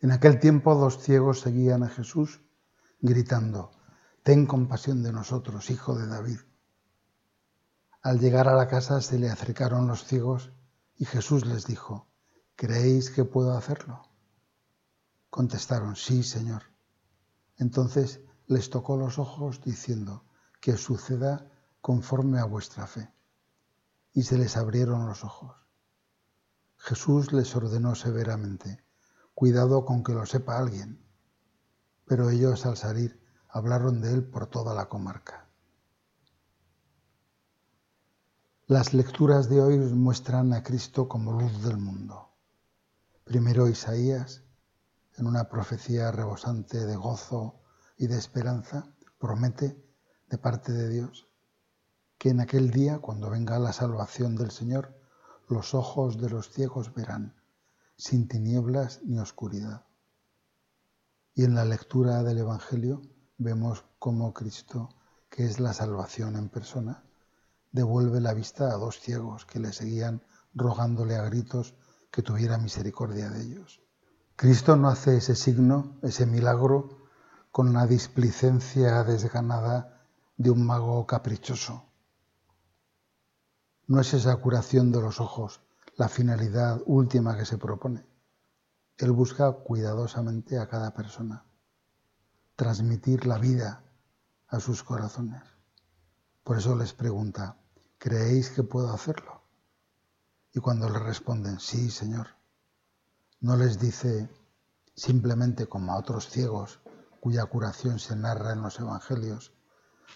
En aquel tiempo dos ciegos seguían a Jesús gritando, Ten compasión de nosotros, hijo de David. Al llegar a la casa se le acercaron los ciegos y Jesús les dijo, ¿creéis que puedo hacerlo? Contestaron, sí, Señor. Entonces les tocó los ojos diciendo, que suceda conforme a vuestra fe. Y se les abrieron los ojos. Jesús les ordenó severamente, cuidado con que lo sepa alguien. Pero ellos al salir hablaron de él por toda la comarca. Las lecturas de hoy muestran a Cristo como luz del mundo. Primero Isaías, en una profecía rebosante de gozo y de esperanza, promete de parte de Dios que en aquel día, cuando venga la salvación del Señor, los ojos de los ciegos verán sin tinieblas ni oscuridad. Y en la lectura del Evangelio vemos cómo Cristo, que es la salvación en persona, devuelve la vista a dos ciegos que le seguían rogándole a gritos que tuviera misericordia de ellos. Cristo no hace ese signo, ese milagro, con la displicencia desganada de un mago caprichoso. No es esa curación de los ojos la finalidad última que se propone. Él busca cuidadosamente a cada persona, transmitir la vida a sus corazones. Por eso les pregunta, ¿creéis que puedo hacerlo? Y cuando le responden, sí, Señor, no les dice simplemente como a otros ciegos cuya curación se narra en los Evangelios,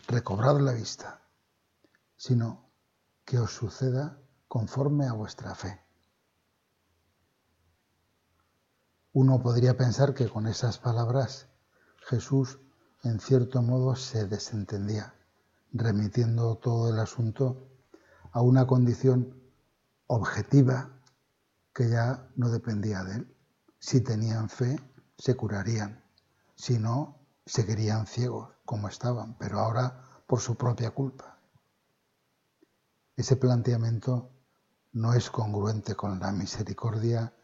recobrad la vista, sino que os suceda conforme a vuestra fe. Uno podría pensar que con esas palabras Jesús en cierto modo se desentendía, remitiendo todo el asunto a una condición objetiva que ya no dependía de él. Si tenían fe, se curarían. Si no, seguirían ciegos como estaban, pero ahora por su propia culpa. Ese planteamiento no es congruente con la misericordia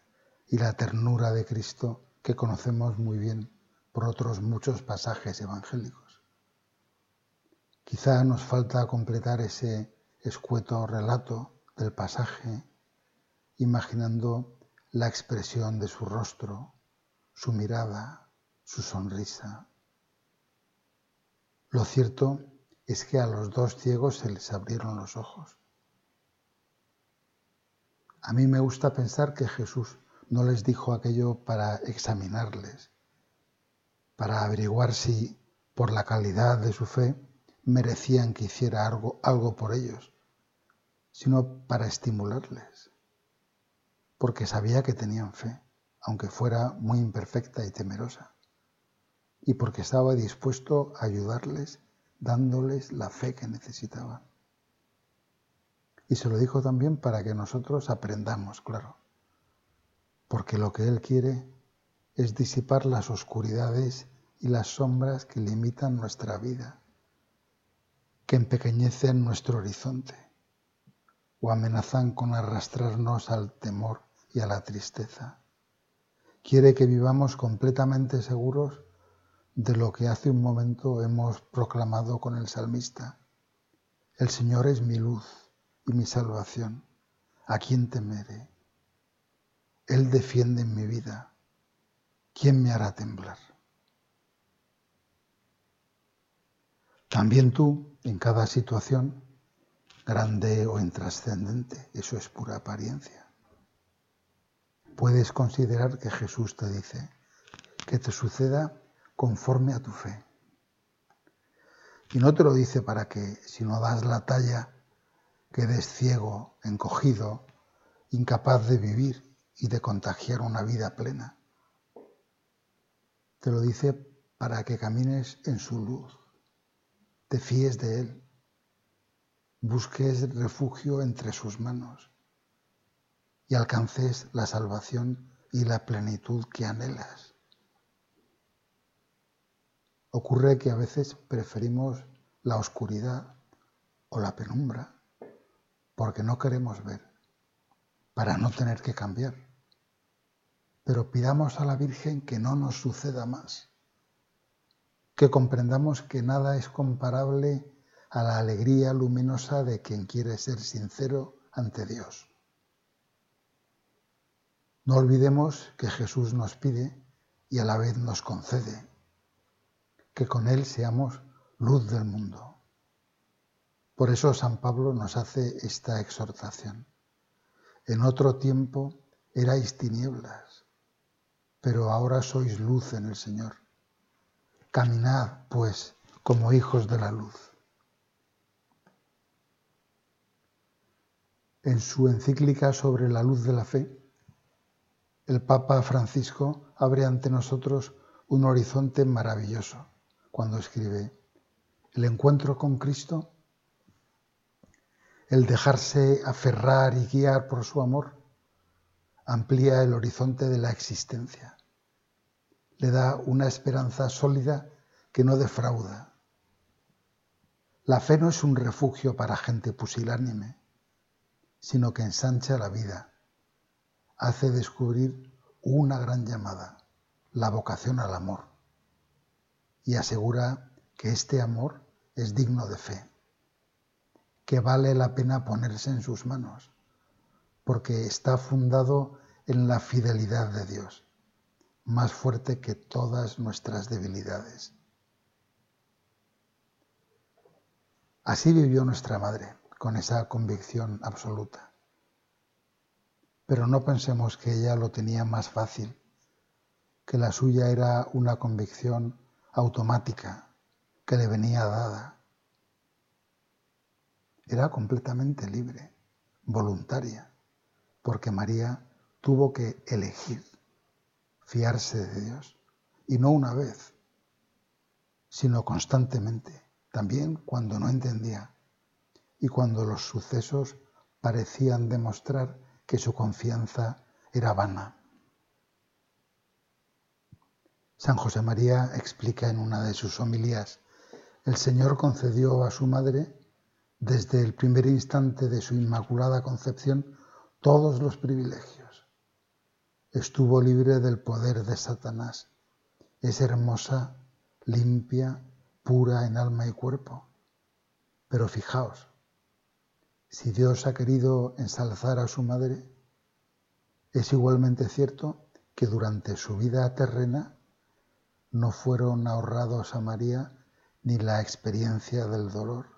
y la ternura de Cristo que conocemos muy bien por otros muchos pasajes evangélicos. Quizá nos falta completar ese escueto relato del pasaje imaginando la expresión de su rostro, su mirada, su sonrisa. Lo cierto es que a los dos ciegos se les abrieron los ojos. A mí me gusta pensar que Jesús no les dijo aquello para examinarles, para averiguar si, por la calidad de su fe, merecían que hiciera algo, algo por ellos, sino para estimularles, porque sabía que tenían fe, aunque fuera muy imperfecta y temerosa, y porque estaba dispuesto a ayudarles dándoles la fe que necesitaban. Y se lo dijo también para que nosotros aprendamos, claro. Porque lo que Él quiere es disipar las oscuridades y las sombras que limitan nuestra vida, que empequeñecen nuestro horizonte o amenazan con arrastrarnos al temor y a la tristeza. Quiere que vivamos completamente seguros de lo que hace un momento hemos proclamado con el salmista. El Señor es mi luz y mi salvación. ¿A quién temeré? Él defiende mi vida. ¿Quién me hará temblar? También tú, en cada situación, grande o intrascendente, eso es pura apariencia, puedes considerar que Jesús te dice que te suceda conforme a tu fe. Y no te lo dice para que si no das la talla quedes ciego, encogido, incapaz de vivir y de contagiar una vida plena. Te lo dice para que camines en su luz, te fíes de Él, busques refugio entre sus manos y alcances la salvación y la plenitud que anhelas. Ocurre que a veces preferimos la oscuridad o la penumbra porque no queremos ver, para no tener que cambiar. pero pidamos a la Virgen que no nos suceda más, que comprendamos que nada es comparable a la alegría luminosa de quien quiere ser sincero ante Dios. No olvidemos que Jesús nos pide y a la vez nos concede que con Él seamos luz del mundo. Por eso San Pablo nos hace esta exhortación. En otro tiempo erais tinieblas, pero ahora sois luz en el Señor. Caminad, pues, como hijos de la luz. En su encíclica sobre la luz de la fe, el Papa Francisco abre ante nosotros un horizonte maravilloso cuando escribe, el encuentro con Cristo, el dejarse aferrar y guiar por su amor, amplía el horizonte de la existencia, le da una esperanza sólida que no defrauda. La fe no es un refugio para gente pusilánime, sino que ensancha la vida hace descubrir una gran llamada, la vocación al amor, y asegura que este amor es digno de fe, que vale la pena ponerse en sus manos, porque está fundado en la fidelidad de Dios, más fuerte que todas nuestras debilidades. Así vivió nuestra madre, con esa convicción absoluta. Pero no pensemos que ella lo tenía más fácil, que la suya era una convicción automática que le venía dada. Era completamente libre, voluntaria, porque María tuvo que elegir fiarse de Dios, y no una vez, sino constantemente, también cuando no entendía y cuando los sucesos parecían demostrar que su confianza era vana. San José María explica en una de sus homilías, el Señor concedió a su madre, desde el primer instante de su inmaculada concepción, todos los privilegios. Estuvo libre del poder de Satanás. Es hermosa, limpia, pura en alma y cuerpo. Pero fijaos, si Dios ha querido ensalzar a su madre, es igualmente cierto que durante su vida terrena no fueron ahorrados a María ni la experiencia del dolor,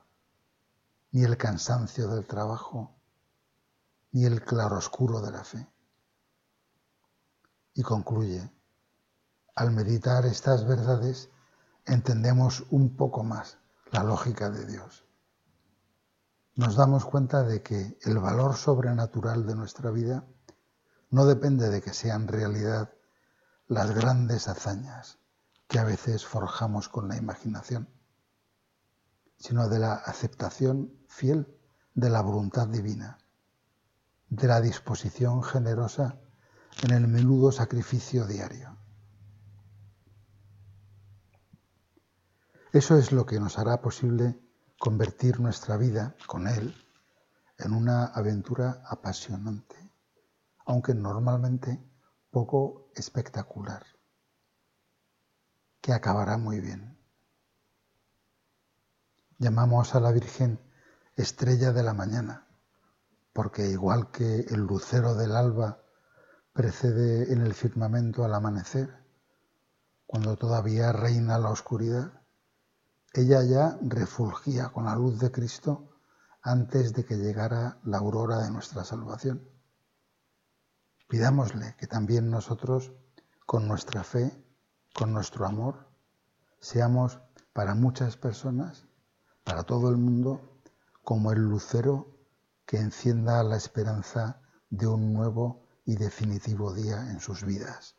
ni el cansancio del trabajo, ni el claroscuro de la fe. Y concluye, al meditar estas verdades entendemos un poco más la lógica de Dios nos damos cuenta de que el valor sobrenatural de nuestra vida no depende de que sean realidad las grandes hazañas que a veces forjamos con la imaginación, sino de la aceptación fiel de la voluntad divina, de la disposición generosa en el menudo sacrificio diario. Eso es lo que nos hará posible convertir nuestra vida con Él en una aventura apasionante, aunque normalmente poco espectacular, que acabará muy bien. Llamamos a la Virgen estrella de la mañana, porque igual que el lucero del alba precede en el firmamento al amanecer, cuando todavía reina la oscuridad, ella ya refulgía con la luz de Cristo antes de que llegara la aurora de nuestra salvación. Pidámosle que también nosotros, con nuestra fe, con nuestro amor, seamos para muchas personas, para todo el mundo, como el lucero que encienda la esperanza de un nuevo y definitivo día en sus vidas.